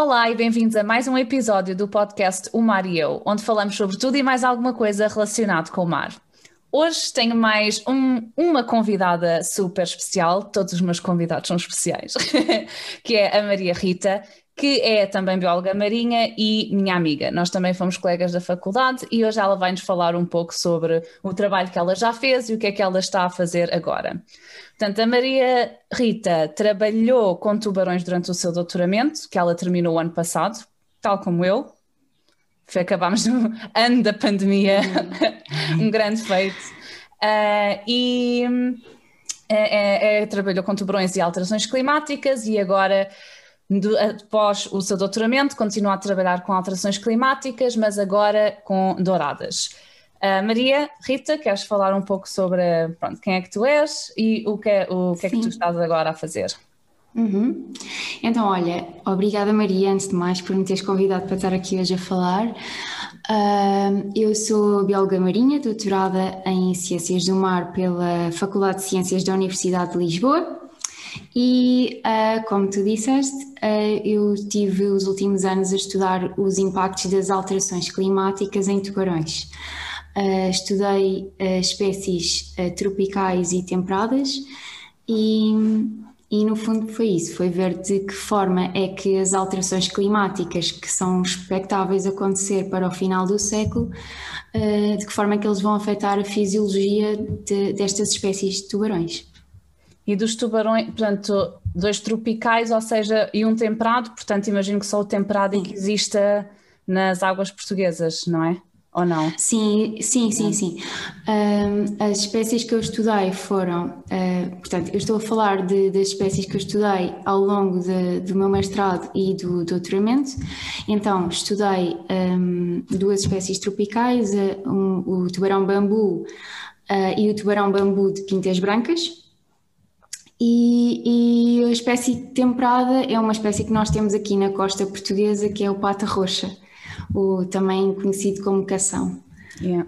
Olá e bem-vindos a mais um episódio do podcast O Mar e Eu, onde falamos sobre tudo e mais alguma coisa relacionado com o mar. Hoje tenho mais um, uma convidada super especial, todos os meus convidados são especiais, que é a Maria Rita, que é também bióloga marinha e minha amiga. Nós também fomos colegas da faculdade e hoje ela vai nos falar um pouco sobre o trabalho que ela já fez e o que é que ela está a fazer agora. Portanto, a Maria Rita trabalhou com tubarões durante o seu doutoramento, que ela terminou o ano passado, tal como eu. Acabámos no ano da pandemia, uhum. um grande feito. Uh, e é, é, é, trabalhou com tubarões e alterações climáticas e agora após o seu doutoramento, continua a trabalhar com alterações climáticas, mas agora com douradas. Uh, Maria, Rita, queres falar um pouco sobre pronto, quem é que tu és e o que é, o que, é que tu estás agora a fazer? Uhum. Então, olha, obrigada Maria, antes de mais, por me teres convidado para estar aqui hoje a falar. Uh, eu sou bióloga marinha, doutorada em Ciências do Mar pela Faculdade de Ciências da Universidade de Lisboa e, uh, como tu disseste, uh, eu tive os últimos anos a estudar os impactos das alterações climáticas em tubarões. Uh, estudei espécies tropicais e temperadas e, e, no fundo, foi isso: foi ver de que forma é que as alterações climáticas que são expectáveis acontecer para o final do século, de que forma é que eles vão afetar a fisiologia de, destas espécies de tubarões e dos tubarões, portanto, dois tropicais, ou seja, e um temperado, portanto, imagino que só o temperado é que exista nas águas portuguesas, não é? Ou não? Sim, sim, sim, sim. Um, as espécies que eu estudei foram, uh, portanto, eu estou a falar de, das espécies que eu estudei ao longo de, do meu mestrado e do doutoramento. Então, estudei um, duas espécies tropicais, um, o tubarão bambu uh, e o tubarão bambu de pintas brancas. E, e, a espécie temperada é uma espécie que nós temos aqui na costa portuguesa, que é o pata roxa, o, também conhecido como cação. Yeah.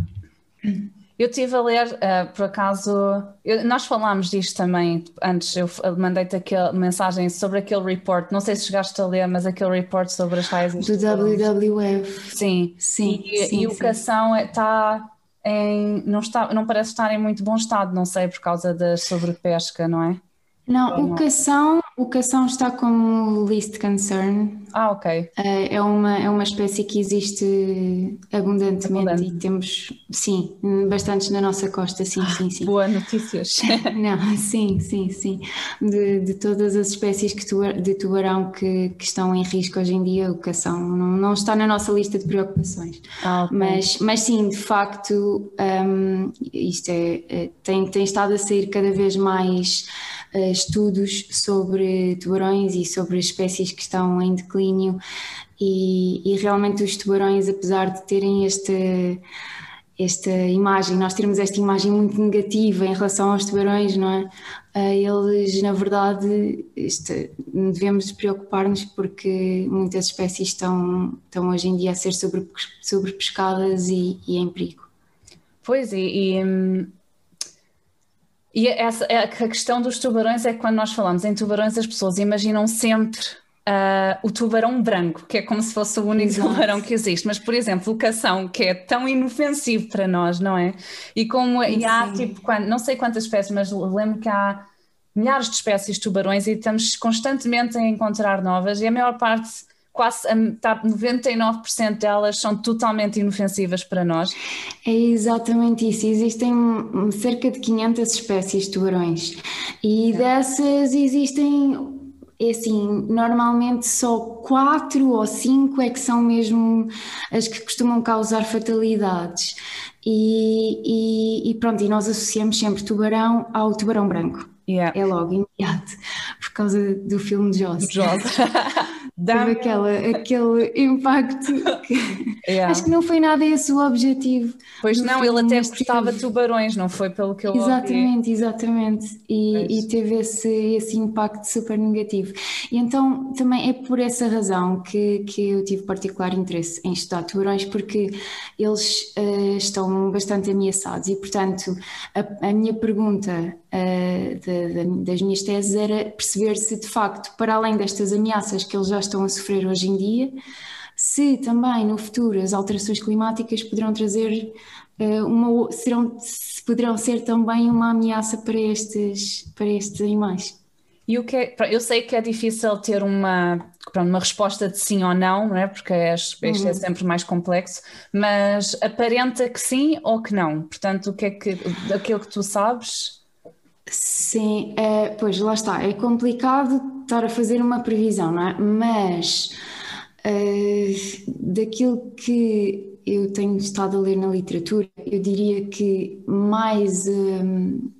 Eu estive a ler, uh, por acaso, eu, nós falámos disto também antes, eu mandei-te aquela mensagem sobre aquele report, não sei se chegaste a ler, mas aquele report sobre as raízes. Do WWF. Sim, sim. E, sim, e o cação está em, não, está, não parece estar em muito bom estado, não sei, por causa da sobrepesca, não é? Não, o cação, o cação está como least concern. Ah, ok. Eh, é uma, é uma espécie que existe abundantemente Abundante. e temos, sim, bastantes na nossa costa, sim, sim, sim. Boa notícias. Não, sim, sim, sim. De, de todas as espécies que tu, de tubarão que, que estão em risco hoje em dia, o cação não, não está na nossa lista de preocupações. Ah, okay. mas, mas sim, de facto, um, isto é, é, tem, tem estado a sair cada vez mais uh, estudos sobre tubarões e sobre espécies que estão em declínio e, e realmente os tubarões, apesar de terem este esta imagem, nós temos esta imagem muito negativa em relação aos tubarões, não é? Uh, eles, na verdade, este, devemos preocupar-nos porque muitas espécies estão, estão hoje em dia a ser sobre, sobre pescadas e, e em perigo. Pois, e, e hum, e essa, é a questão dos tubarões é que quando nós falamos em tubarões, as pessoas imaginam sempre uh, o tubarão branco, que é como se fosse o único Exato. tubarão que existe. Mas, por exemplo, o cação, que é tão inofensivo para nós, não é? E como e há tipo, quando, não sei quantas espécies, mas lembro que há milhares de espécies de tubarões e estamos constantemente a encontrar novas, e a maior parte quase tá, 99% delas são totalmente inofensivas para nós. É exatamente isso. Existem cerca de 500 espécies de tubarões e é. dessas existem é assim, normalmente só quatro ou cinco é que são mesmo as que costumam causar fatalidades. E, e, e pronto, e nós associamos sempre tubarão ao tubarão branco. Yeah. É logo imediato, por causa do filme de Jaws. Jaws. Teve aquela, aquele impacto que, yeah. acho que não foi nada esse o objetivo. Pois não, ele até gostava de tubarões, não foi pelo que eu Exatamente, ouvi. exatamente. E, e, teve esse, esse impacto super negativo. E então também é por essa razão que, que eu tive particular interesse em estudar tubarões, porque eles uh, estão bastante ameaçados e, portanto, a, a minha pergunta uh, de, de, das minhas teses era perceber se de facto, para além destas ameaças que eles já estão a sofrer hoje em dia, se também no futuro as alterações climáticas poderão trazer uh, uma serão se poderão ser também uma ameaça para estes para estes animais. E o que é, eu sei que é difícil ter uma, uma resposta de sim ou não, não é? Porque este é, uhum. é sempre mais complexo, mas aparenta que sim ou que não. Portanto, o que é que daquilo que tu sabes? Sim, é, pois lá está, é complicado estar a fazer uma previsão, não é? Mas uh, daquilo que eu tenho estado a ler na literatura, eu diria que mais. Um,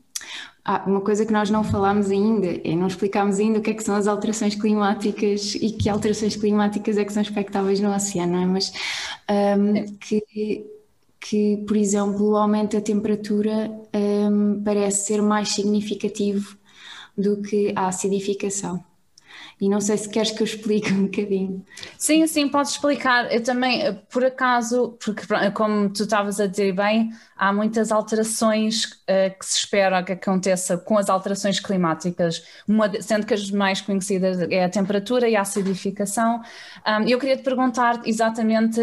ah, uma coisa que nós não falámos ainda, é não explicámos ainda o que é que são as alterações climáticas e que alterações climáticas é que são expectáveis no oceano, não é? Mas um, que que, por exemplo, o aumento da temperatura um, parece ser mais significativo do que a acidificação. E não sei se queres que eu explique um bocadinho. Sim, sim, podes explicar. Eu também, eh, por acaso, porque como tu estavas a dizer bem, há muitas alterações uh, que se espera que aconteça com as alterações climáticas, uma, sendo que as mais conhecidas é a temperatura e a acidificação. Um, eu queria te perguntar exatamente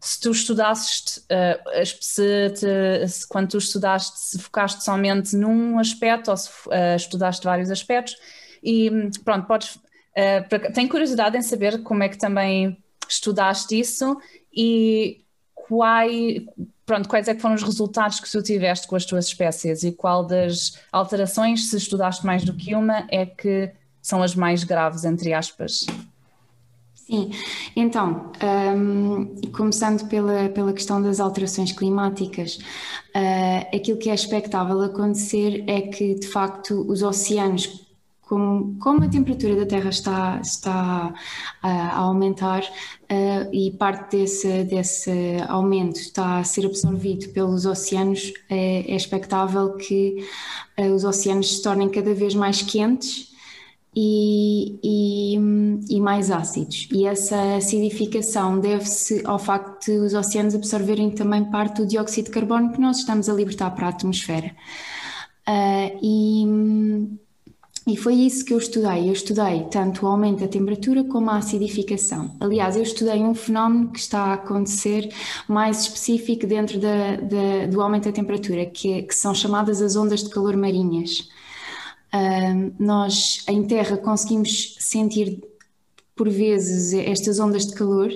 se tu estudasses, uh, se, te, se, quando tu estudaste, se focaste somente num aspecto ou se uh, estudaste vários aspectos. E pronto, podes Uh, tenho curiosidade em saber como é que também estudaste isso e quais, pronto, quais é que foram os resultados que tu tiveste com as tuas espécies e qual das alterações, se estudaste mais do que uma, é que são as mais graves, entre aspas. Sim, então, um, começando pela, pela questão das alterações climáticas, uh, aquilo que é expectável acontecer é que, de facto, os oceanos como, como a temperatura da Terra está, está a aumentar uh, e parte desse, desse aumento está a ser absorvido pelos oceanos, é, é expectável que uh, os oceanos se tornem cada vez mais quentes e, e, e, mais ácidos. E essa acidificação deve-se ao facto de os oceanos absorverem também parte do dióxido de carbono que nós estamos a libertar para a atmosfera. Uh, e e foi isso que eu estudei. Eu estudei tanto o aumento da temperatura como a acidificação. Aliás, eu estudei um fenómeno que está a acontecer mais específico dentro da, da, do aumento da temperatura, que, é, que, são chamadas as ondas de calor marinhas. Uh, nós, em Terra, conseguimos sentir por vezes estas ondas de calor.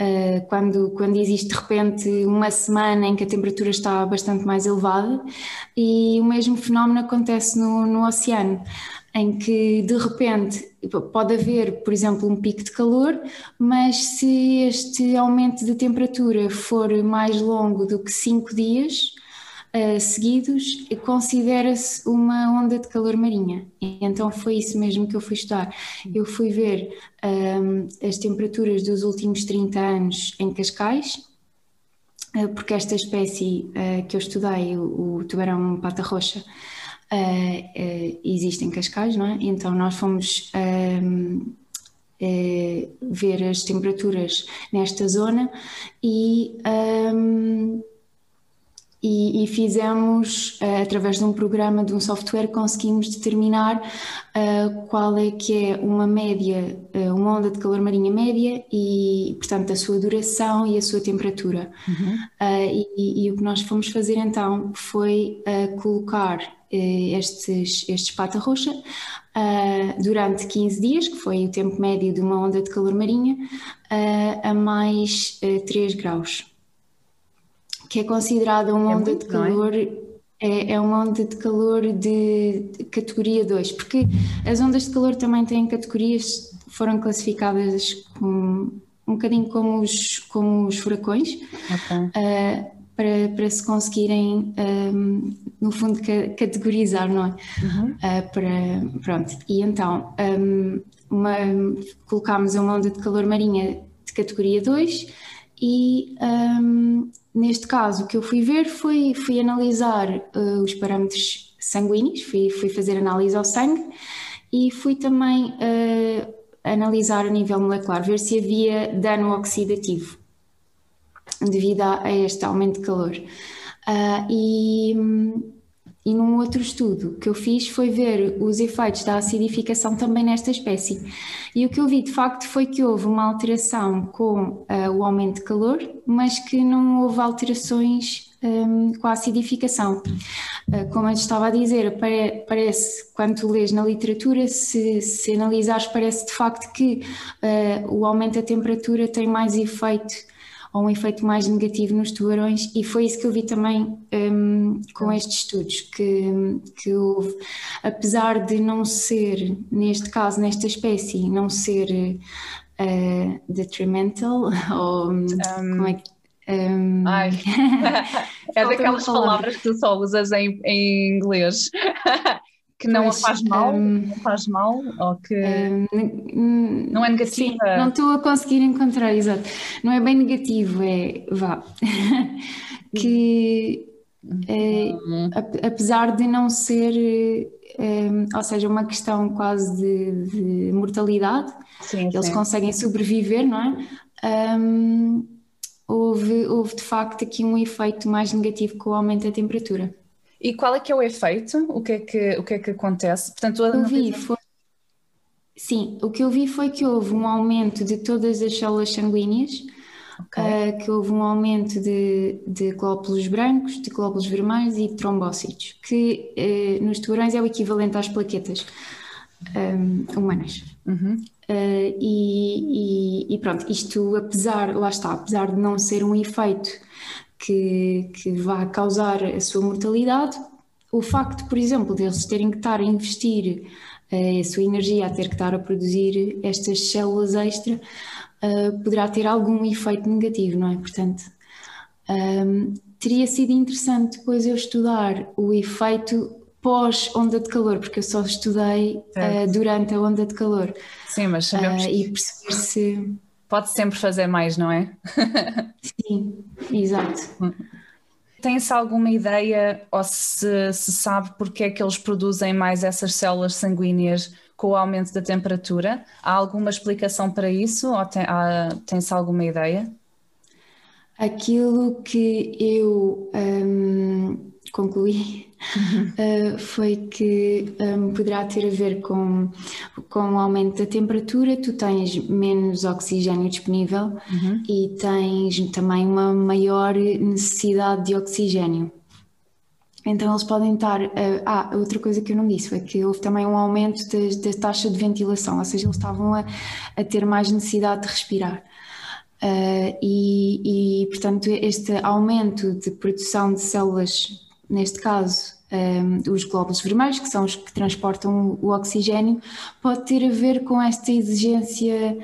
Uh, quando, quando existe de repente uma semana em que a temperatura está bastante mais elevada, e o mesmo fenómeno acontece no, no oceano, em que de repente pode haver, por exemplo, um pico de calor, mas se este aumento de temperatura for mais longo do que 5 dias, Uh, seguidos, considera-se uma onda de calor marinha. Então foi isso mesmo que eu fui estudar. Eu fui ver um, as temperaturas dos últimos 30 anos em Cascais, uh, porque esta espécie uh, que eu estudei, o, o tubarão pata roxa, existe em Cascais, não é? Então nós fomos um, ver as temperaturas nesta zona e um, e, e fizemos, uh, através de um programa, de um software, conseguimos determinar uh, qual é que é uma média, uh, uma onda de calor marinha média e, portanto, a sua duração e a sua temperatura. Uhum. E, e, o que nós fomos fazer então foi colocar estes, estes pata roxa durante 15 dias, que foi o tempo médio de uma onda de calor marinha, a mais 3 graus que é considerada uma é onda muito, de é? calor. É? é? uma onda de calor de categoria 2, porque as ondas de calor também têm categorias, foram classificadas com, um bocadinho como os, como os furacões, okay. uh, para, para se conseguirem, um, no fundo, categorizar, não é? Uhum. Uh, para, pronto, e então um, uma, colocámos uma onda de calor marinha de categoria 2 e um, neste caso o que eu fui ver foi fui analisar uh, os parâmetros sanguíneos, fui, fui fazer análise ao sangue e fui também uh, analisar a nível molecular, ver se havia dano oxidativo devido a, a este aumento de calor. Uh, e, e num outro estudo que eu fiz foi ver os efeitos da acidificação também nesta espécie. E o que eu vi de facto foi que houve uma alteração com uh, o aumento de calor, mas que não houve alterações um, com a acidificação. Uh, como eu estava a dizer, pare, parece, quando lês na literatura, se, se analisares, parece de facto que uh, o aumento da temperatura tem mais efeito ou um efeito mais negativo nos tubarões e foi isso que eu vi também um, com estes estudos, que, que houve, apesar de não ser, neste caso, nesta espécie, não ser uh, detrimental ou um, como é que um... Ai. é daquelas palavras que tu só usas em, em inglês. Que não pois, faz mal, um, não faz mal, ou que um, não é negativa. Sim, não estou a conseguir encontrar, exato. Não é bem negativo, é vá. que é, apesar de não ser, é, ou seja, uma questão quase de, de mortalidade, sim, eles sim. conseguem sobreviver, não é? Um, houve, houve de facto aqui um efeito mais negativo com o aumento da temperatura. E qual é que é o efeito? O que é que, o que, é que acontece? Portanto, eu vi foi... Sim, o que eu vi foi que houve um aumento de todas as células sanguíneas, okay. uh, que houve um aumento de, de, glóbulos brancos, de glóbulos vermelhos e de trombócitos, que uh, nos tubarões é o equivalente às plaquetas um, humanas. Uhum. Uh, e, e, e, pronto, isto apesar, lá está, apesar de não ser um efeito que, que vá causar a sua mortalidade. O facto, por exemplo, de eles terem que estar a investir uh, a sua energia a ter que estar a produzir estas células extra uh, poderá ter algum efeito negativo, não é? Portanto, um, ehm, teria sido interessante depois eu estudar o efeito pós-onda de calor, porque eu só estudei uh, durante a onda de calor. Sim, mas sabemos. e perceber se pode sempre fazer mais, não é? Sim, exato. Tem-se alguma ideia ou se, se sabe porque é que eles produzem mais essas células sanguíneas com o aumento da temperatura? Há alguma explicação para isso ou tem, tem-se alguma ideia? Aquilo que eu um, concluí uh, foi que um, poderá ter a ver com, com o aumento da temperatura, tu tens menos oxigênio disponível uhum. e tens também uma maior necessidade de oxigênio. Então eles podem estar. Uh, ah, outra coisa que eu não disse foi que houve também um aumento da taxa de ventilação, ou seja, eles estavam a, a ter mais necessidade de respirar. Uh, e, e, portanto, este aumento de produção de células neste caso um, os glóbulos vermelhos, que são os que transportam o oxigênio, pode ter a ver com esta exigência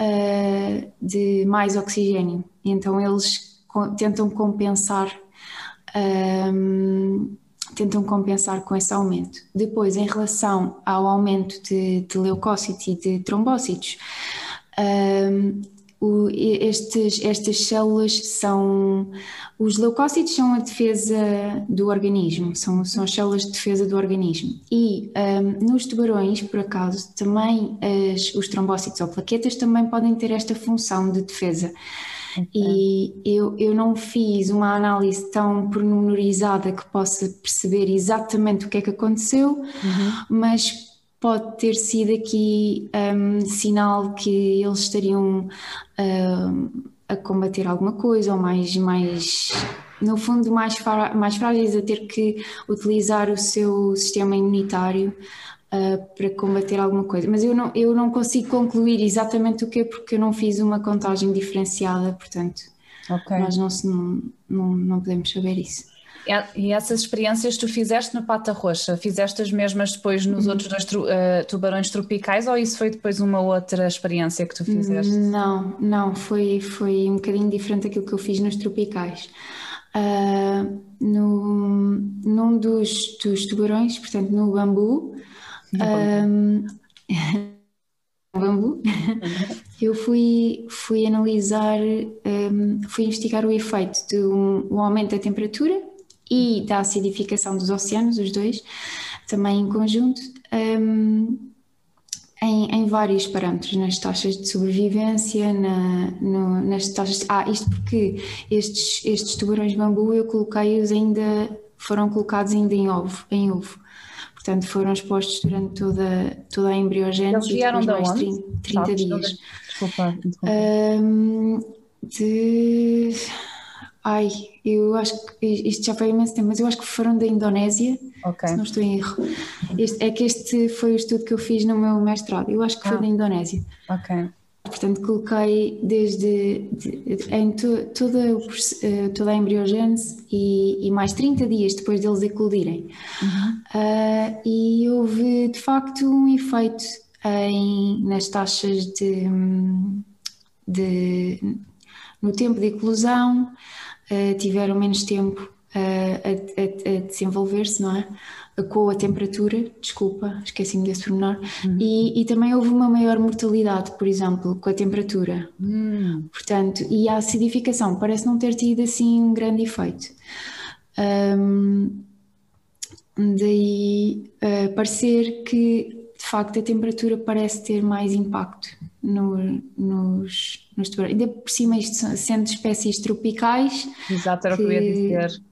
uh, de mais oxigênio. Então eles tentam compensar. Um, tentam compensar com esse aumento. Depois, em relação ao aumento de, de leucócitos e de trombócitos, um, o, estes, estas células são. Os leucócitos são a defesa do organismo, são, são as células de defesa do organismo. E um, nos tubarões, por acaso, também as, os trombócitos ou plaquetas também podem ter esta função de defesa. Okay. E eu, eu não fiz uma análise tão pormenorizada que possa perceber exatamente o que é que aconteceu, uhum. mas pode ter sido aqui um, sinal que eles estariam um, a combater alguma coisa ou mais, mais no fundo mais, mais frágeis a ter que utilizar o seu sistema imunitário uh, para combater alguma coisa. Mas eu não, eu não consigo concluir exatamente o que é porque eu não fiz uma contagem diferenciada, portanto okay. nós não, não, não, não podemos saber isso. E essas experiências tu fizeste no Pata Roxa? Fizeste as mesmas depois nos uhum. outros dois uh, tubarões tropicais ou isso foi depois uma outra experiência que tu fizeste? Não, não, foi, foi um bocadinho diferente daquilo que eu fiz nos tropicais. Uh, no, num dos, dos tubarões, portanto no bambu, um, bambu, Eu fui, fui analisar, um, fui investigar o efeito do um, aumento da temperatura e da acidificação dos oceanos, os dois, também em conjunto, um, em, em, vários parâmetros, nas taxas de sobrevivência, na, no, nas taxas. De, ah, isto porque estes, estes tubarões bambu eu coloquei-os ainda, foram colocados ainda em ovo, em ovo. Portanto, foram expostos durante toda, toda a embriogênese. Eles vieram de mais onde? 30, 30 dias. Desculpa, desculpa. Um, de. Ai, eu acho que isto já foi imenso tempo, mas eu acho que foram da Indonésia, Ok. se não estou em erro. Este, é que este foi o estudo que eu fiz no meu mestrado, eu acho que foi Ah. da Indonésia. Ok. Portanto, coloquei desde de- em to- toda, eh, toda a embriogênese e, e mais 30 dias depois deles eclodirem. Ah, e houve de facto um efeito em, nas taxas de, de- no tempo de eclosão, ah, tiveram menos tempo ah, a, a- a desenvolver-se, não é? Com a temperatura, desculpa, esqueci-me desse pormenor, e, e também houve uma maior mortalidade, por exemplo, com a temperatura. Hum, Portanto, e a acidificação parece não ter tido assim um grande efeito. Ahm, daí ah, parecer que de facto a temperatura parece ter mais impacto no- nos, nos tubarões. Ainda por cima, isto sendo espécies tropicais, exato, era o que eu ia dizer.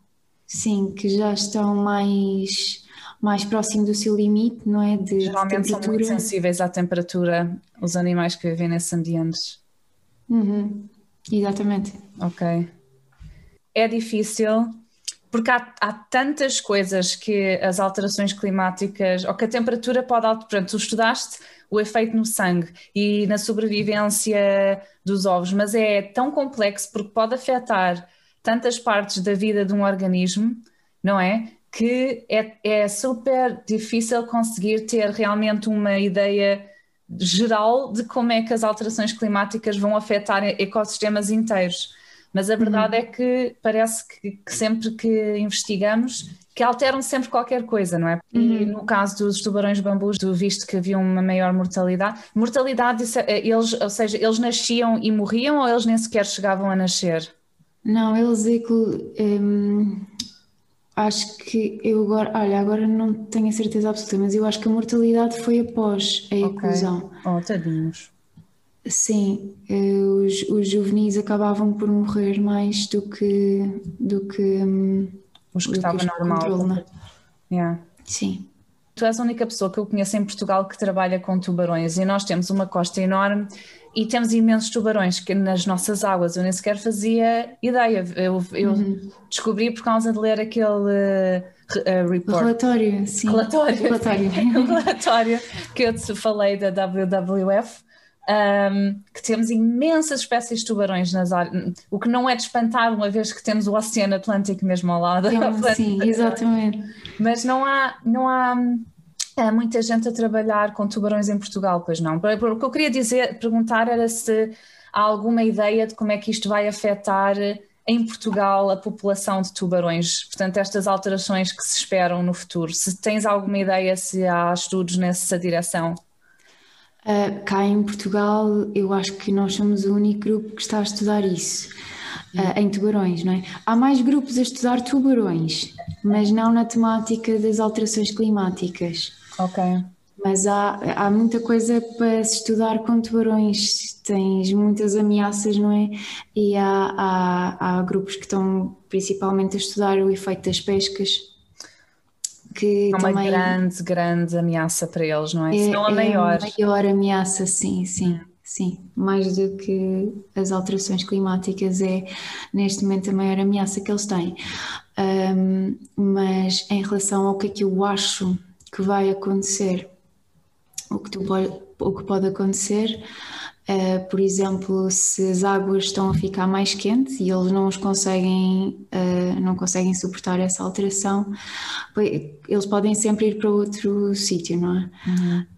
sim, que já estão mais, mais próximo do seu limite, não é? De, de Geralmente são muito sensíveis à temperatura, os animais que vivem nesses ambientes. Uhum, exatamente. Ok. É difícil porque há, há tantas coisas que as alterações climáticas, ou que a temperatura pode alterar. Portanto, tu estudaste o efeito no sangue e na sobrevivência dos ovos, mas é tão complexo porque pode afetar tantas partes da vida de um organismo, não é? Que é, é super difícil conseguir ter realmente uma ideia geral de como é que as alterações climáticas vão afetar ecossistemas inteiros. Mas a verdade é que parece que, que sempre que investigamos que alteram sempre qualquer coisa, não é? E no caso dos tubarões bambus, tu viste que havia uma maior mortalidade. Mortalidade, isso é- eles, ou seja, eles nasciam e morriam ou eles nem sequer chegavam a nascer? Não, eles eclo- hum, acho que eu agora, olha, agora não tenho a certeza absoluta, mas eu acho que a mortalidade foi após a eclosão. Oh, tadinhos. Sim, eh, os, os juvenis acabavam por morrer mais do que do que hum, Os que estavam normal. controle, não é? Yeah. Sim. Tu és a única pessoa que eu conheço em Portugal que trabalha com tubarões e nós temos uma costa enorme e temos imensos tubarões que nas nossas águas eu nem sequer fazia ideia. Eu, eu Uhum. descobri por causa de ler aquele O report. relatório, sim. Relatório. Relatório. relatório que eu te falei da WWF, um, que temos imensas espécies de tubarões nas áreas, o que não é de espantar, uma vez que temos o Oceano Atlântico mesmo ao lado. Então, sim, exatamente. Mas não há, não há, há muita gente a trabalhar com tubarões em Portugal, pois não. O que eu queria dizer, perguntar era se há alguma ideia de como é que isto vai afetar em Portugal a população de tubarões, portanto, estas alterações que se esperam no futuro. Se tens alguma ideia se há estudos nessa direção? Uh, cá em Portugal, eu acho que nós somos o único grupo que está a estudar isso, uh, em tubarões, não é? Há mais grupos a estudar tubarões, mas não na temática das alterações climáticas. Ok. Mas há, há muita coisa para se estudar com tubarões, tens muitas ameaças, não é? E há, há, há grupos que estão principalmente a estudar o efeito das pescas, que É uma também grande, grande ameaça para eles, não é? Se é, não a é maior. a maior ameaça, sim, sim, sim. Mais do que as alterações climáticas é neste momento a maior ameaça que eles têm. Ahm, mas em relação ao que é que eu acho que vai acontecer, o que, tu o que pode acontecer, eh, por exemplo, se as águas estão a ficar mais quentes e eles não os conseguem, eh, não conseguem suportar essa alteração, eles podem sempre ir para outro sítio, não é?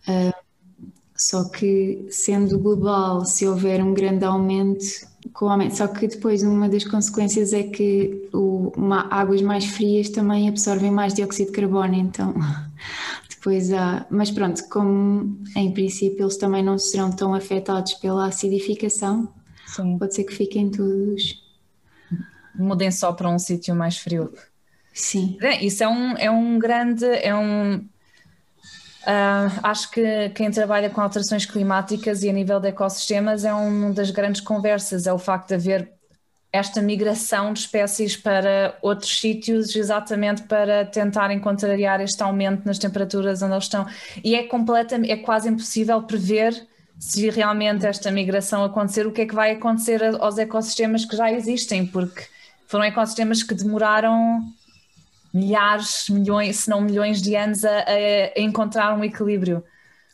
Ah, só que sendo global, se houver um grande aumento, com o aumento, só que depois uma das consequências é que o, uma- águas mais frias também absorvem mais dióxido de carbono, então depois há, mas pronto, como em princípio eles também não serão tão afetados pela acidificação, Sim. pode ser que fiquem todos. Mudem só para um sítio mais frio. Sim. Isso é um, é um grande, é um, uh, acho que quem trabalha com alterações climáticas e a nível de ecossistemas é uma das grandes conversas, é o facto de haver esta migração de espécies para outros sítios, exatamente para tentarem contrariar este aumento nas temperaturas onde eles estão. E é completamente, é quase impossível prever se realmente esta migração acontecer, o que é que vai acontecer aos ecossistemas que já existem, porque foram ecossistemas que demoraram milhares, milhões, se não milhões de anos a, a encontrar um equilíbrio.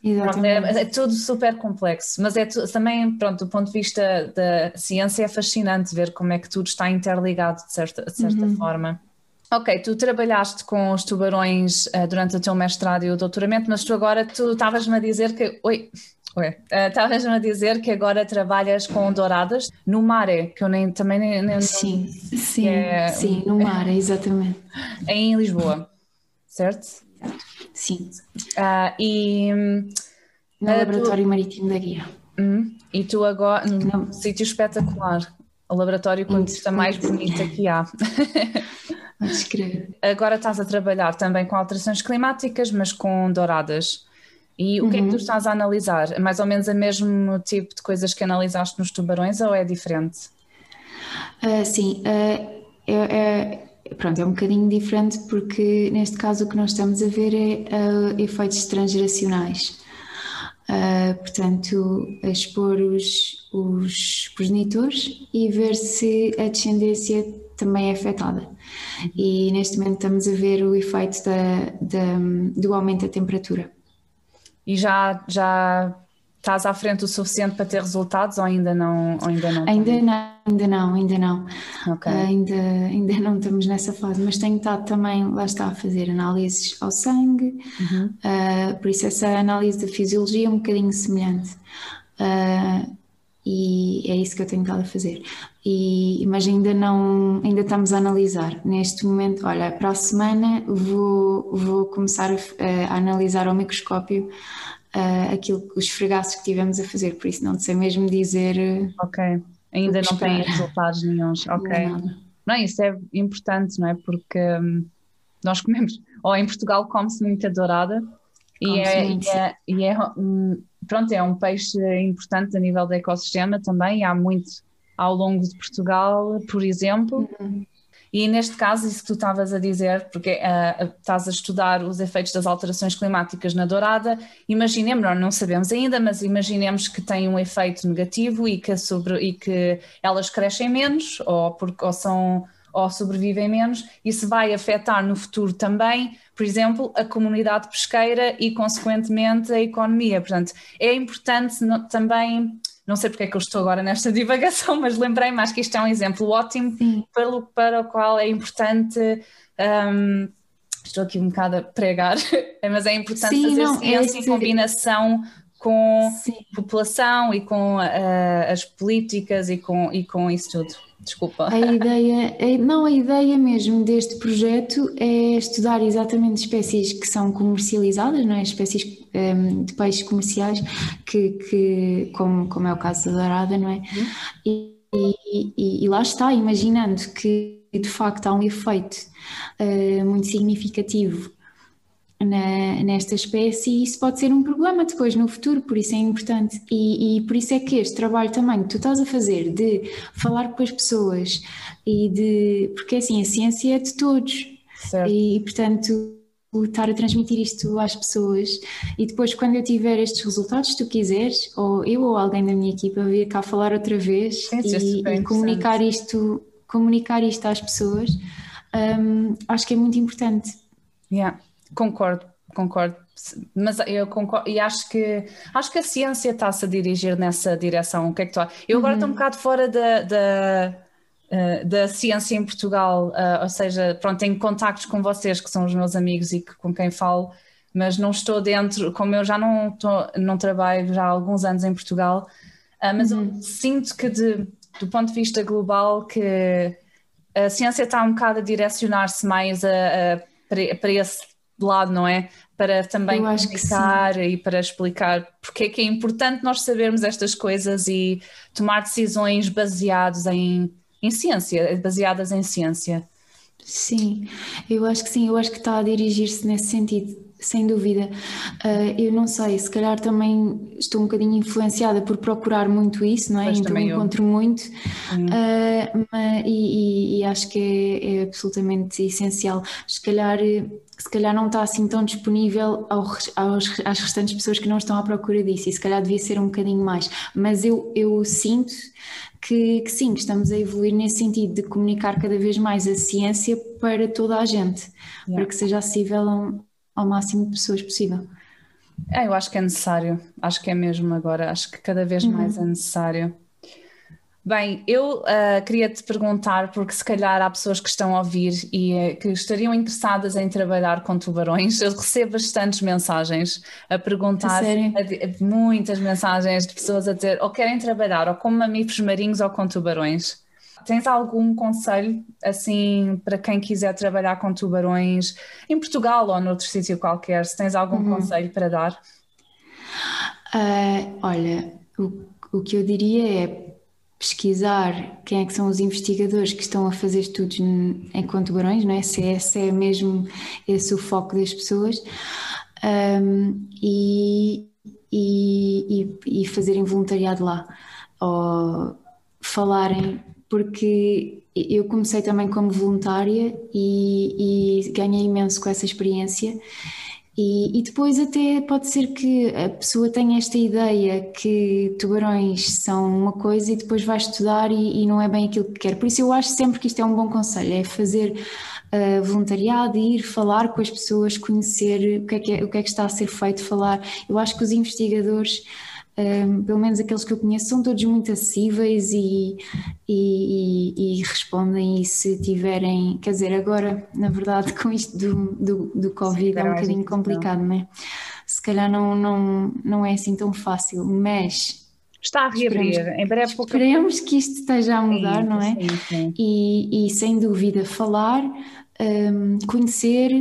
É, é, tudo super complexo, mas é tu, também, pronto, do ponto de vista da ciência, é fascinante ver como é que tudo está interligado de certa, de certa uhum. forma. Ok, tu trabalhaste com os tubarões uh, durante o teu mestrado e o doutoramento, mas tu agora tu estavas-me a dizer que. Oi, eh, estavas-me uh, a dizer que agora trabalhas com douradas no mar, é, que eu nem, também nem. nem sim, não, sim, é, sim, no mar, exatamente. Em Lisboa, certo? Sim. Uh, e. No uh, Laboratório tu, Marítimo da Guia. Hum, e tu agora, num sítio espetacular, o laboratório com a vista mais bonita que há. Agora estás a trabalhar também com alterações climáticas, mas com douradas. E o uhum. que é que tu uhum. estás a analisar? É mais ou menos o mesmo tipo de coisas que analisaste nos tubarões ou é diferente? Uh, sim, uh, é, é, pronto, é um bocadinho diferente porque neste caso o que nós estamos a ver é uh, efeitos transgeracionais. Uh, portanto, expor os, os progenitores e ver se a descendência também é afetada. E neste momento estamos a ver o efeito da, da, do aumento da temperatura. E já, já estás à frente o suficiente para ter resultados ou ainda não? Ou ainda não, ainda não, ainda não, ainda não. Okay. ainda, ainda não estamos nessa fase, mas tenho estado também, lá está, a fazer análises ao sangue, uhum. uh, por isso essa análise da fisiologia é um bocadinho semelhante. Uh, e é isso que eu tenho estado a fazer. E, mas ainda não, ainda estamos a analisar. Neste momento, olha, para a semana vou, vou começar a, a analisar ao microscópio uh, aquilo, os fregaços que tivemos a fazer, por isso não sei mesmo dizer. Eh, ok, ainda não tem resultados nenhums. Ok. Não, não, isso é importante, não é? Porque hum, nós comemos, ou em Portugal come-se muita dourada e é, e é, e é, um, pronto, é um peixe importante a nível do ecossistema também. Há muito ao longo de Portugal, por exemplo. Uhum. E neste caso, isso que tu estavas a dizer, porque uh, estás a estudar os efeitos das alterações climáticas na dourada, imaginemos, não sabemos ainda, mas imaginemos que tem um efeito negativo e que, sobre, e que elas crescem menos ou, porque, ou, são, ou sobrevivem menos, isso vai afetar no futuro também, por exemplo, a comunidade pesqueira e, consequentemente, a economia. Portanto, é importante também não sei porque é que eu estou agora nesta divagação, mas lembrei-me, acho que isto é um exemplo ótimo pelo, para o qual é importante. Um, estou aqui um bocado a pregar, mas é importante Sim, fazer não, ciência é em combinação com Sim. população e com uh, as políticas e com, e com isso tudo. Desculpa. A ideia, a, não, a ideia mesmo deste projeto é estudar exatamente espécies que são comercializadas, não é? espécies um, de peixes comerciais, que, que, como, como é o caso da dourada, não é? Uhum. E, e, e, lá está, imaginando que de facto há um efeito uh, muito significativo na, nesta espécie e isso pode ser um problema depois no futuro, por isso é importante. E, e, por isso é que este trabalho também que tu estás a fazer de falar com as pessoas e de. porque assim, a ciência é de todos. Certo. E portanto estar a transmitir isto às pessoas e depois quando eu tiver estes resultados, se tu quiseres, ou eu ou alguém da minha equipa vir cá falar outra vez e, e comunicar isto, comunicar isto às pessoas, um, acho que é muito importante. Yeah. Concordo, concordo. Mas eu concordo e acho que acho que a ciência está-se a dirigir nessa direção. O que é que tu Eu agora estou um uhum. bocado fora da, da, uh, da ciência em Portugal, uh, ou seja, pronto, tenho contactos com vocês que são os meus amigos e que, com quem falo, mas não estou dentro, como eu já não, estou, não trabalho já há alguns anos em Portugal, uh, mas uhum. eu sinto que de, do ponto de vista global que a ciência está um bocado a direcionar-se mais a, a para esse de lado, não é? para também comunicar e para explicar porque é que é importante nós sabermos estas coisas e tomar decisões baseadas em, em ciência, baseadas em ciência. Sim, eu acho que sim, eu acho que está a dirigir-se nesse sentido, sem dúvida. Uh, eu não sei, se calhar também estou um bocadinho influenciada por procurar muito isso, não é? Pois então encontro eu. muito uh, mas, e, e, e, acho que é, é absolutamente essencial. Se calhar se calhar não está assim tão disponível aos, aos, às restantes pessoas que não estão à procura disso e se calhar devia ser um bocadinho mais. Mas eu, eu sinto que, que sim, que estamos a evoluir nesse sentido de comunicar cada vez mais a ciência para toda a gente, yeah. para que seja acessível ao, ao máximo de pessoas possível. É, eu acho que é necessário, acho que é mesmo agora, acho que cada vez uhum. mais é necessário. Bem, eu uh, queria te perguntar, porque se calhar há pessoas que estão a ouvir e uh, que estariam interessadas em trabalhar com tubarões. Eu recebo bastantes mensagens a perguntar, a, muitas mensagens de pessoas a dizer ou querem trabalhar ou com mamíferos marinhos ou com tubarões. Tens algum conselho assim para quem quiser trabalhar com tubarões em Portugal ou noutro sítio qualquer? Se tens algum uhum. conselho para dar? Uh, olha, o, o que eu diria é pesquisar quem é que são os investigadores que estão a fazer estudos em com tubarões, não é? Se esse é mesmo esse o foco das pessoas um, e, e, e, fazerem voluntariado lá ou falarem, porque eu comecei também como voluntária e, e ganhei imenso com essa experiência e, e, depois até pode ser que a pessoa tenha esta ideia que tubarões são uma coisa e depois vai estudar e, e não é bem aquilo que quer. Por isso eu acho sempre que isto é um bom conselho, é fazer uh, voluntariado, ir falar com as pessoas, conhecer o que, é que é, o que é que está a ser feito, falar. Eu acho que os investigadores um, pelo menos aqueles que eu conheço, são todos muito acessíveis e, e, e, e, respondem. E se tiverem, quer dizer, agora, na verdade, com isto do, do, do Covid Sim, é um bocadinho complicado, não é? Se calhar não, não, não é assim tão fácil, mas. Está a reabrir, esperemos, em breve. Esperemos que isto esteja a mudar, sim, não é? Sim, sim. E, e sem dúvida falar, um, conhecer,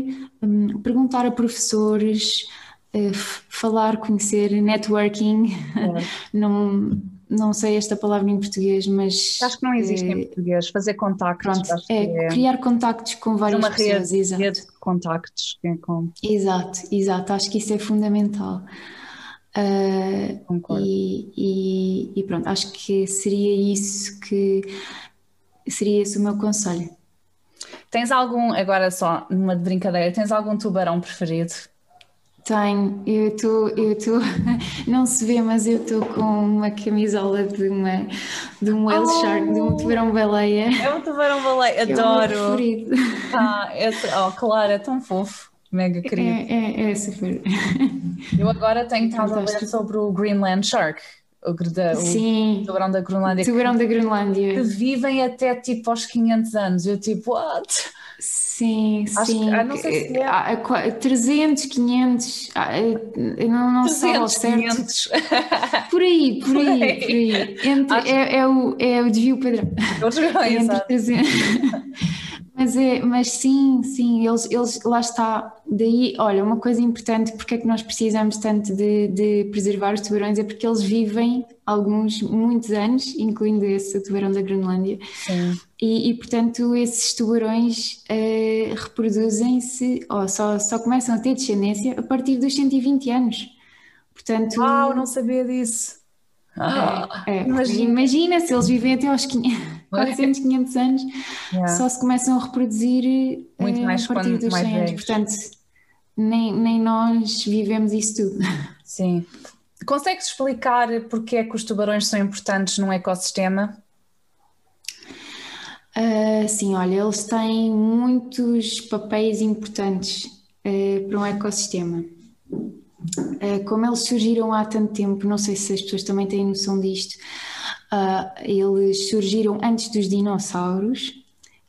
um, perguntar a professores, falar, conhecer, networking, é. não, não sei esta palavra em português, mas. Acho que não existe é, em eh, português, fazer contactos. Pronto, é, é, criar contactos com várias uma pessoas, rede, exato. Rede de contactos. É com... Exato, exato, acho que isso é fundamental. Uh, Concordo. E, e, e, pronto, acho que seria isso que seria esse o meu conselho. Tens algum, agora só numa brincadeira, tens algum tubarão preferido? Tenho, eu estou, eu estou, não se vê, mas eu estou com uma camisola de, uma, de um whale oh, shark, de um tubarão-baleia. É um tubarão-baleia, adoro. É o meu ah, é, oh, claro, é tão fofo, mega querido. É, é, é super. Eu agora tenho estado a ler sobre o Greenland Shark. O, da, Sim, o tubarão da Groenlândia. Tubarão da Groenlândia. Que vivem até tipo aos 500 anos. Eu tipo, what? Sim, Acho sim. Que, ah, não sei se é. 300, 500, eu não, não 300, sei ao certo. 500. Por aí, por, por aí, aí, por aí. Entre, Acho... é, é, o, é o desvio padrão. Entre 300. Mas, é, mas sim, sim, eles, eles lá está. Daí, olha, uma coisa importante, porque é que nós precisamos tanto de, de preservar os tubarões, é porque eles vivem alguns, muitos anos, incluindo esse tubarão da Groenlândia. Sim. E, e, portanto, esses tubarões uh, reproduzem-se, ou só, só começam a ter descendência a partir dos 120 anos. Portanto. Uau, não sabia disso! Ah, é, imagina. imagina. se eles vivem até aos 500. 400, 500 anos, yeah. só se começam a reproduzir Muito mais a partir dos 100 anos. Portanto, nem, nem nós vivemos isso tudo. Sim. Consegues explicar porque é que os tubarões são importantes num ecossistema? Uh, sim, olha, eles têm muitos papéis importantes uh, para um ecossistema. Uh, como eles surgiram há tanto tempo, não sei se as pessoas também têm noção disto, Uh, eles surgiram antes dos dinossauros,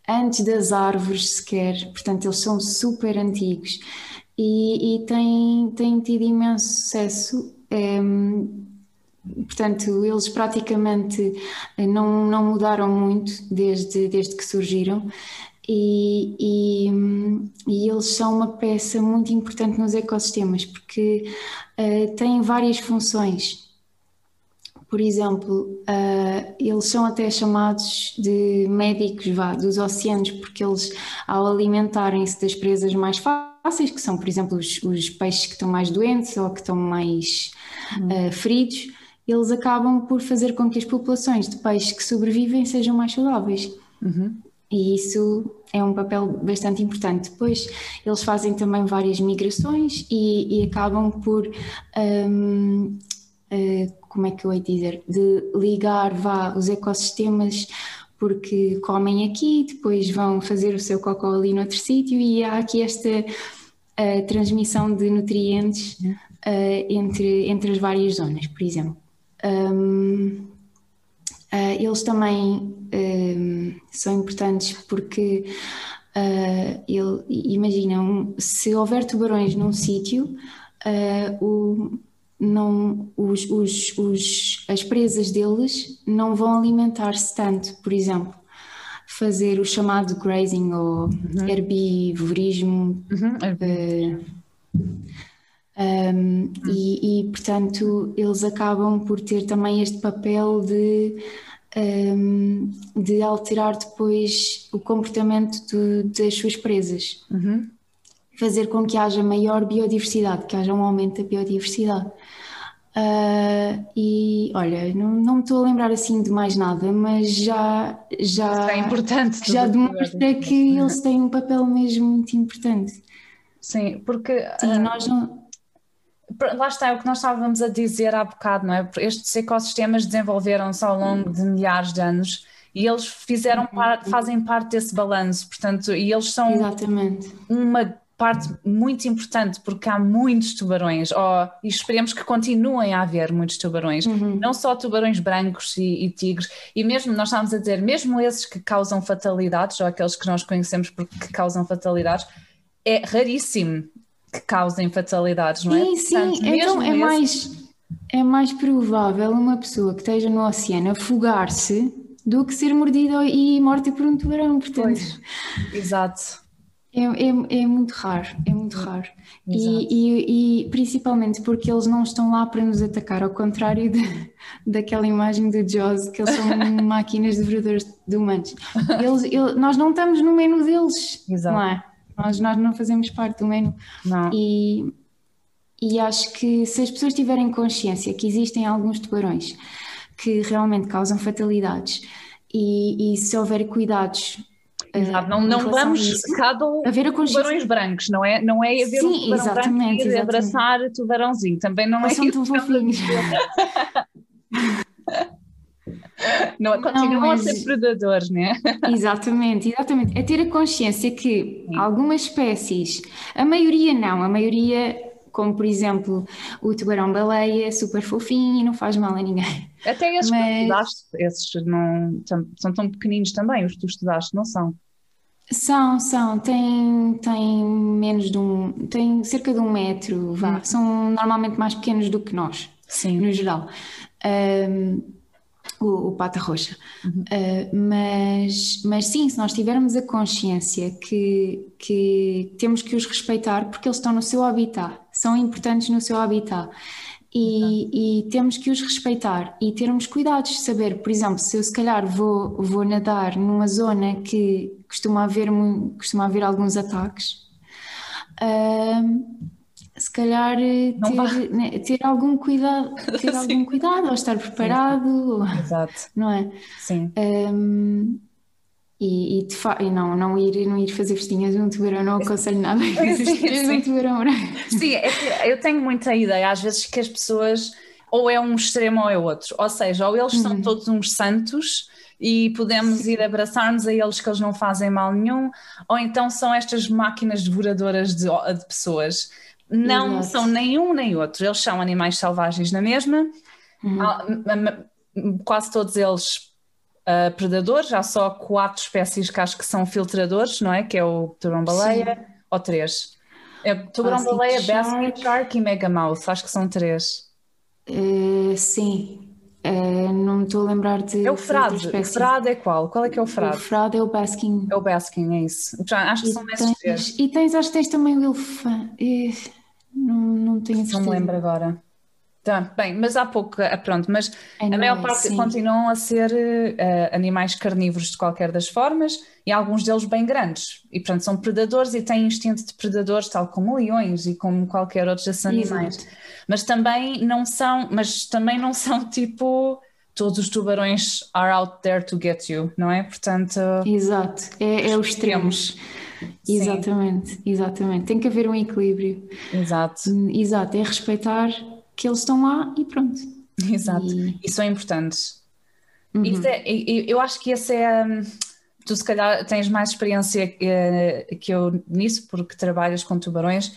antes das árvores sequer, portanto, eles são super antigos e, e têm, têm tido imenso sucesso. Um, portanto, eles praticamente não, não mudaram muito desde, desde que surgiram. E, e, e, eles são uma peça muito importante nos ecossistemas porque uh, têm várias funções. Por exemplo, uh, eles são até chamados de médicos vá, dos oceanos, porque eles, ao alimentarem-se das presas mais fáceis, que são, por exemplo, os, os, peixes que estão mais doentes ou que estão mais uh, feridos, eles acabam por fazer com que as populações de peixes que sobrevivem sejam mais saudáveis. Uhum. E isso é um papel bastante importante. Depois, eles fazem também várias migrações e, e acabam por, um, uh, eh, como é que eu ia dizer, de ligar vá, os ecossistemas porque comem aqui, depois vão fazer o seu cocô ali no outro sítio e há aqui esta uh, transmissão de nutrientes uh, entre, entre as várias zonas, por exemplo. Um, Uh, eles também uh, são importantes porque uh, ele, imaginam se houver tubarões num sítio, o, não, os, os, os, as presas deles não vão alimentar-se tanto, por exemplo. Fazer o chamado grazing ou uhum. herbivorismo. Uhum. Um, e, e, portanto, eles acabam por ter também este papel de, um, de alterar depois o comportamento de, das suas presas. Uhum. Fazer com que haja maior biodiversidade, que haja um aumento da biodiversidade. Uh, e olha, não, não me estou a lembrar assim de mais nada, mas já, já, é importante já demonstra que eles têm um papel mesmo muito importante. Sim, porque. Sim, uh, nós não lá está é o que nós estávamos a dizer há bocado, não é? Estes ecossistemas desenvolveram-se ao longo de milhares de anos e eles fizeram uhum. fazem parte desse balanço, portanto, e eles são Exatamente. uma parte muito importante porque há muitos tubarões oh, e esperemos que continuem a haver muitos tubarões, uhum. não só tubarões brancos e, e, tigres, e mesmo nós estávamos a dizer, mesmo esses que causam fatalidades, ou aqueles que nós conhecemos porque causam fatalidades, é raríssimo que causem fatalidades, não é? Sim, sim, Portanto, então é esse... mais, é mais provável uma pessoa que esteja no oceano afogar-se do que ser mordida e morta por um tubarão, portanto. Pois, exato. É, é, é, muito raro, é muito raro. E, e, e, principalmente porque eles não estão lá para nos atacar, ao contrário de, daquela imagem do Jaws, que eles são máquinas devoradoras de humanos. Eles, eles, nós não estamos no menu deles, Exato. não é? Nós, nós não fazemos parte do menu. Não. E, e acho que se as pessoas tiverem consciência que existem alguns tubarões que realmente causam fatalidades e, e se houver cuidados eh, Exato, não, não vamos cada um tubarões brancos, não é? Não é haver Sim, um tubarão exatamente, branco e abraçar tubarãozinho, também não, não é são tão fofinhos. Não, continuam não, mas... a ser predadores, né? Exatamente, exatamente. É ter a consciência que Sim. algumas espécies, a maioria não, a maioria, como por exemplo o tubarão-baleia, é super fofinho e não faz mal a ninguém. Até esses mas... que estudaste, esses não, são tão pequeninos também, os que tu estudaste, não são? São, são, tem, tem menos de um, tem cerca de um metro, vá. Hum. São normalmente mais pequenos do que nós, Sim. no geral. Um, o, o pata roxa. Uhum. Uh, mas, mas sim, se nós tivermos a consciência que, que temos que os respeitar porque eles estão no seu habitat, são importantes no seu habitat. E, e, temos que os respeitar e termos cuidados de saber, por exemplo, se eu se calhar vou, vou nadar numa zona que costuma haver, costuma haver alguns ataques, uh, se calhar eh, ter, né, ter, algum cuidado, ter algum cuidado ou estar preparado, Exato. não é? Sim. Um, e, e, e, não, não, ir, não ir fazer festinhas de um tubarão, não aconselho nada sim, um tubarão Sim, é eu tenho muita ideia às vezes que as pessoas ou é um extremo ou é outro, ou seja, ou eles uhum. são todos uns santos e podemos ir abraçar-nos a eles que eles não fazem mal nenhum, ou então são estas máquinas devoradoras de, de pessoas não Exato. são nenhum nem outro, eles são animais selvagens na mesma, uhum. quase todos eles uh, predadores, há só quatro espécies que acho que são filtradores, não é? Que é o tubarão-baleia, ou três. É tubarão-baleia, basket shark e megamouth, acho que são três. Uh, sim. Uh, não me estou a lembrar de. É o frade. O frade é qual? Qual é que é o frade? O frade é o basking. É o basking, é isso. Já, acho que e são esses três. E tens, acho que tens também o elefante. Tenho certeza. Não me lembro agora. Tá, bem, mas há pouco, ah, pronto, mas a maior parte sim. continuam a ser uh, animais carnívoros de qualquer das formas e alguns deles bem grandes. E, portanto, são predadores e têm instinto de predadores, tal como leões e como qualquer outro desses animais. Exato. Mas também não são, mas também não são tipo todos os tubarões are out there to get you, não é? Portanto. Exato, é, é os extremos. Exatamente, exatamente. Tem que haver um equilíbrio. Exato. Exato, é respeitar que eles estão lá e pronto. Exato, e... isso é importante. Uhum. É, eu acho que esse é. Hum, tu, se calhar, tens mais experiência eh, que eu nisso, porque trabalhas com tubarões.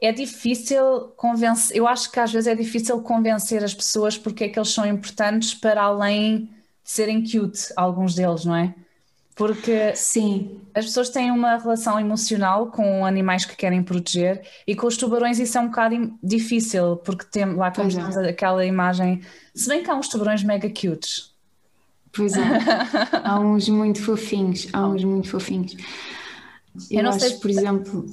É difícil convencer, eu acho que às vezes é difícil convencer as pessoas porque é que eles são importantes para além de serem cute, alguns deles, não é? Porque Sim. as pessoas têm uma relação emocional com animais que querem proteger e com os tubarões isso é um bocado difícil, porque tem, lá como temos é. aquela imagem, se bem que há uns tubarões mega cutes. Pois é, há uns muito fofinhos, há uns muito fofinhos. Eu, eu não acho, sei, por exemplo.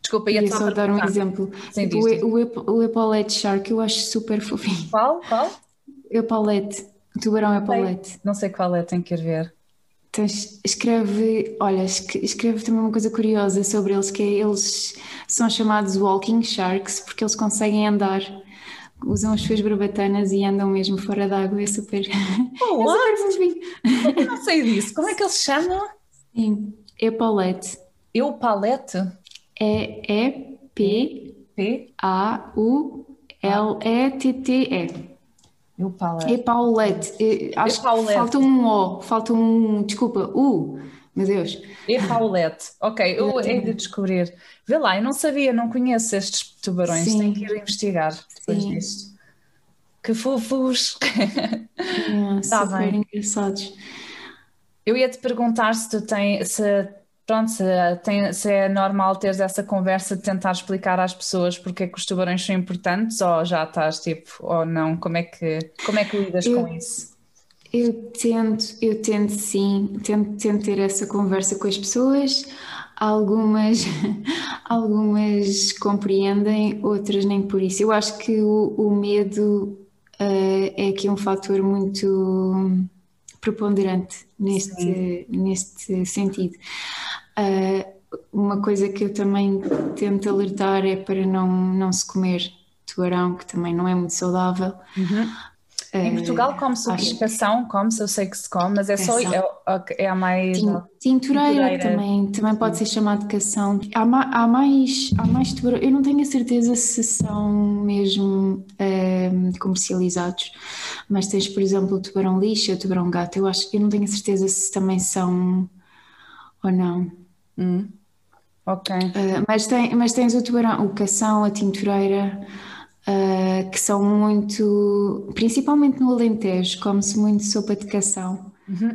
Desculpa, ia só dar um exemplo. Sim, tipo, o, o, Epaulet Shark eu acho super fofinho. Qual? Qual? Epaulet, o tubarão Epaulet. Não sei qual é, tenho que ir ver. Então, escreve, olha, escreve também uma coisa curiosa sobre eles, que é, eles são chamados walking sharks porque eles conseguem andar, usam as suas barbatanas e andam mesmo fora d'água, é super, oh, é super. Eu não sei disso, como é que eles chamam? Sim, Epaulete. Eupalete? É E-P-A-U-L-E-T-T-E. E o Paulette. E Paulette. E, acho e Paulette. que falta um O, falta um, desculpa, U. Meu Deus. E Paulette. Ok, eu hei de descobrir. Vê lá, eu não sabia, não conheço estes tubarões, Sim. tenho que ir investigar depois Sim. disto. Que fofos! É, tá super bem. engraçados. Eu ia te perguntar se tu tens, se pronto, se, tem, se é normal teres essa conversa de tentar explicar às pessoas porque é que os tubarões são importantes ou já estás tipo, ou não, como é que, como é que lidas eu, com isso? Eu tento, eu tento sim, tento, tento ter essa conversa com as pessoas, algumas, algumas compreendem, outras nem por isso. Eu acho que o, o medo uh, é aqui um fator muito preponderante neste, neste sentido. Uh, uma coisa que eu também tento alertar é para não, não se comer tubarão, que também não é muito saudável. Uhum. Uh, em Portugal come-se o picação, come-se, eu sei que se come, mas é só é, é a mais. Tintureira, também, também pode ser chamado de cação. Há, ma, há, mais, há mais tubarão, eu não tenho a certeza se são mesmo uh, comercializados, mas tens, por exemplo, o tubarão lixa, o tubarão gato, eu acho eu não tenho a certeza se também são ou não. Hum. Ok. Uh, mas, tem, mas tens o tubarão, o cação, a tintureira, uh, que são muito, principalmente no Alentejo, come-se muito sopa de cação. Uhum.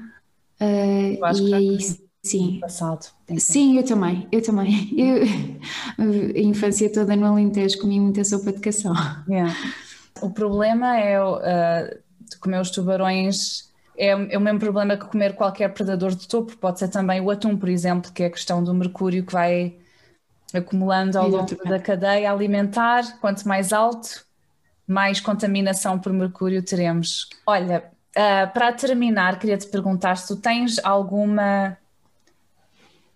Uh, e aí, sim. Passado. Sim, eu também, eu também. Eu, a infância toda no Alentejo comi muita sopa de cação. Yeah. O problema é uh, comer os tubarões é, é o mesmo problema que comer qualquer predador de topo, pode ser também o atum, por exemplo, que é a questão do mercúrio que vai acumulando ao longo da cadeia alimentar, quanto mais alto, mais contaminação por mercúrio teremos. Olha, uh, para terminar, queria te perguntar se tu tens alguma.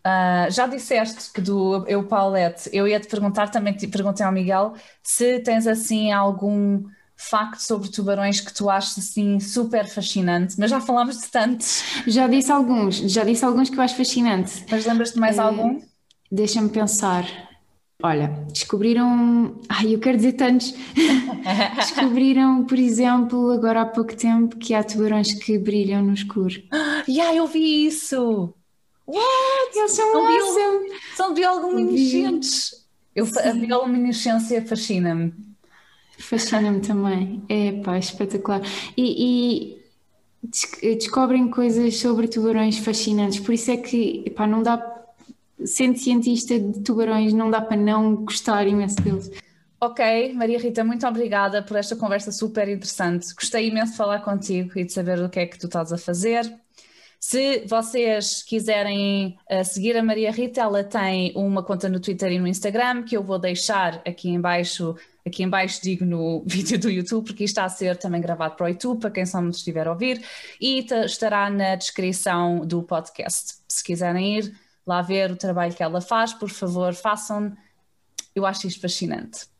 Uh, já disseste que do eu Paulette, eu ia te perguntar também, te perguntei ao Miguel se tens assim algum facto sobre tubarões que tu achas assim super fascinante, mas já falámos de tantos. Já disse alguns, já disse alguns que eu acho fascinante. Mas lembras-te mais uh, algum? Deixa-me pensar. Olha, descobriram. Ai, eu quero dizer tantos. descobriram, por exemplo, agora há pouco tempo, que há tubarões que brilham no escuro. Ah, yeah, eu vi isso! What? Eles são são, awesome. bio, são bioluminescentes. Eu, a bioluminescência fascina-me. Fascina-me também. É pá, espetacular. E, e, descobrem coisas sobre tubarões fascinantes. Por isso é que, pá, não dá. Sendo cientista de tubarões, não dá para não gostar imenso deles. Ok, Maria Rita, muito obrigada por esta conversa super interessante. Gostei imenso de falar contigo e de saber o que é que tu estás a fazer. Se vocês quiserem uh, seguir a Maria Rita, ela tem uma conta no Twitter e no Instagram que eu vou deixar aqui embaixo, aqui embaixo digo no vídeo do YouTube, porque isto está a ser também gravado para o YouTube, para quem só nos estiver a ouvir, e estará na descrição do podcast. Se quiserem ir lá ver o trabalho que ela faz, por favor, façam. Eu acho isto fascinante.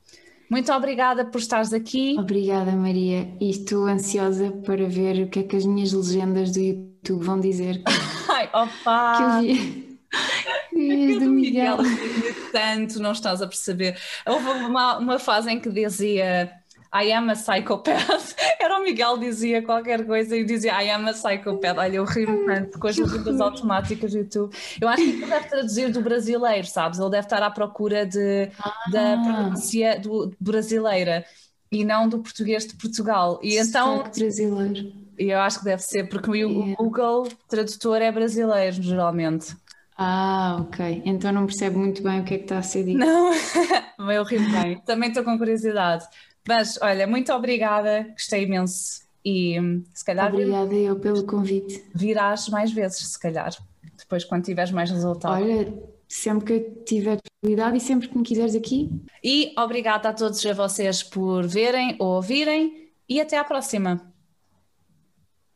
Muito obrigada por estares aqui. Obrigada, Maria. E estou ansiosa para ver o que é que as minhas legendas do YouTube vão dizer. Ai, opa! Que eu vi. Do Miguel. Miguel tanto, não estás a perceber. Houve uma, uma fase em que dizia I am a psychopath. Era o Miguel dizia qualquer coisa e dizia I am a psychopath. Olha, eu rio tanto com as legendas automáticas do YouTube. Eu acho que ele deve traduzir do brasileiro, sabes? Ele deve estar à procura de, ah. da pronúncia do, brasileira e não do português de Portugal. E então. brasileiro. E eu acho que deve ser, porque o yeah. Google Tradutor é brasileiro, geralmente. Ah, ok. Então não percebe muito bem o que é que está a ser dito. Não, eu rio bem. Também estou com curiosidade. Mas olha, muito obrigada, gostei imenso e hum, se calhar. Obrigada eu pelo convite. Virás mais vezes, se calhar, depois quando tiveres mais resultado. Olha, sempre que tiver possibilidade e sempre que me quiseres aqui. E obrigada a todos a vocês por verem ou ouvirem e até à próxima.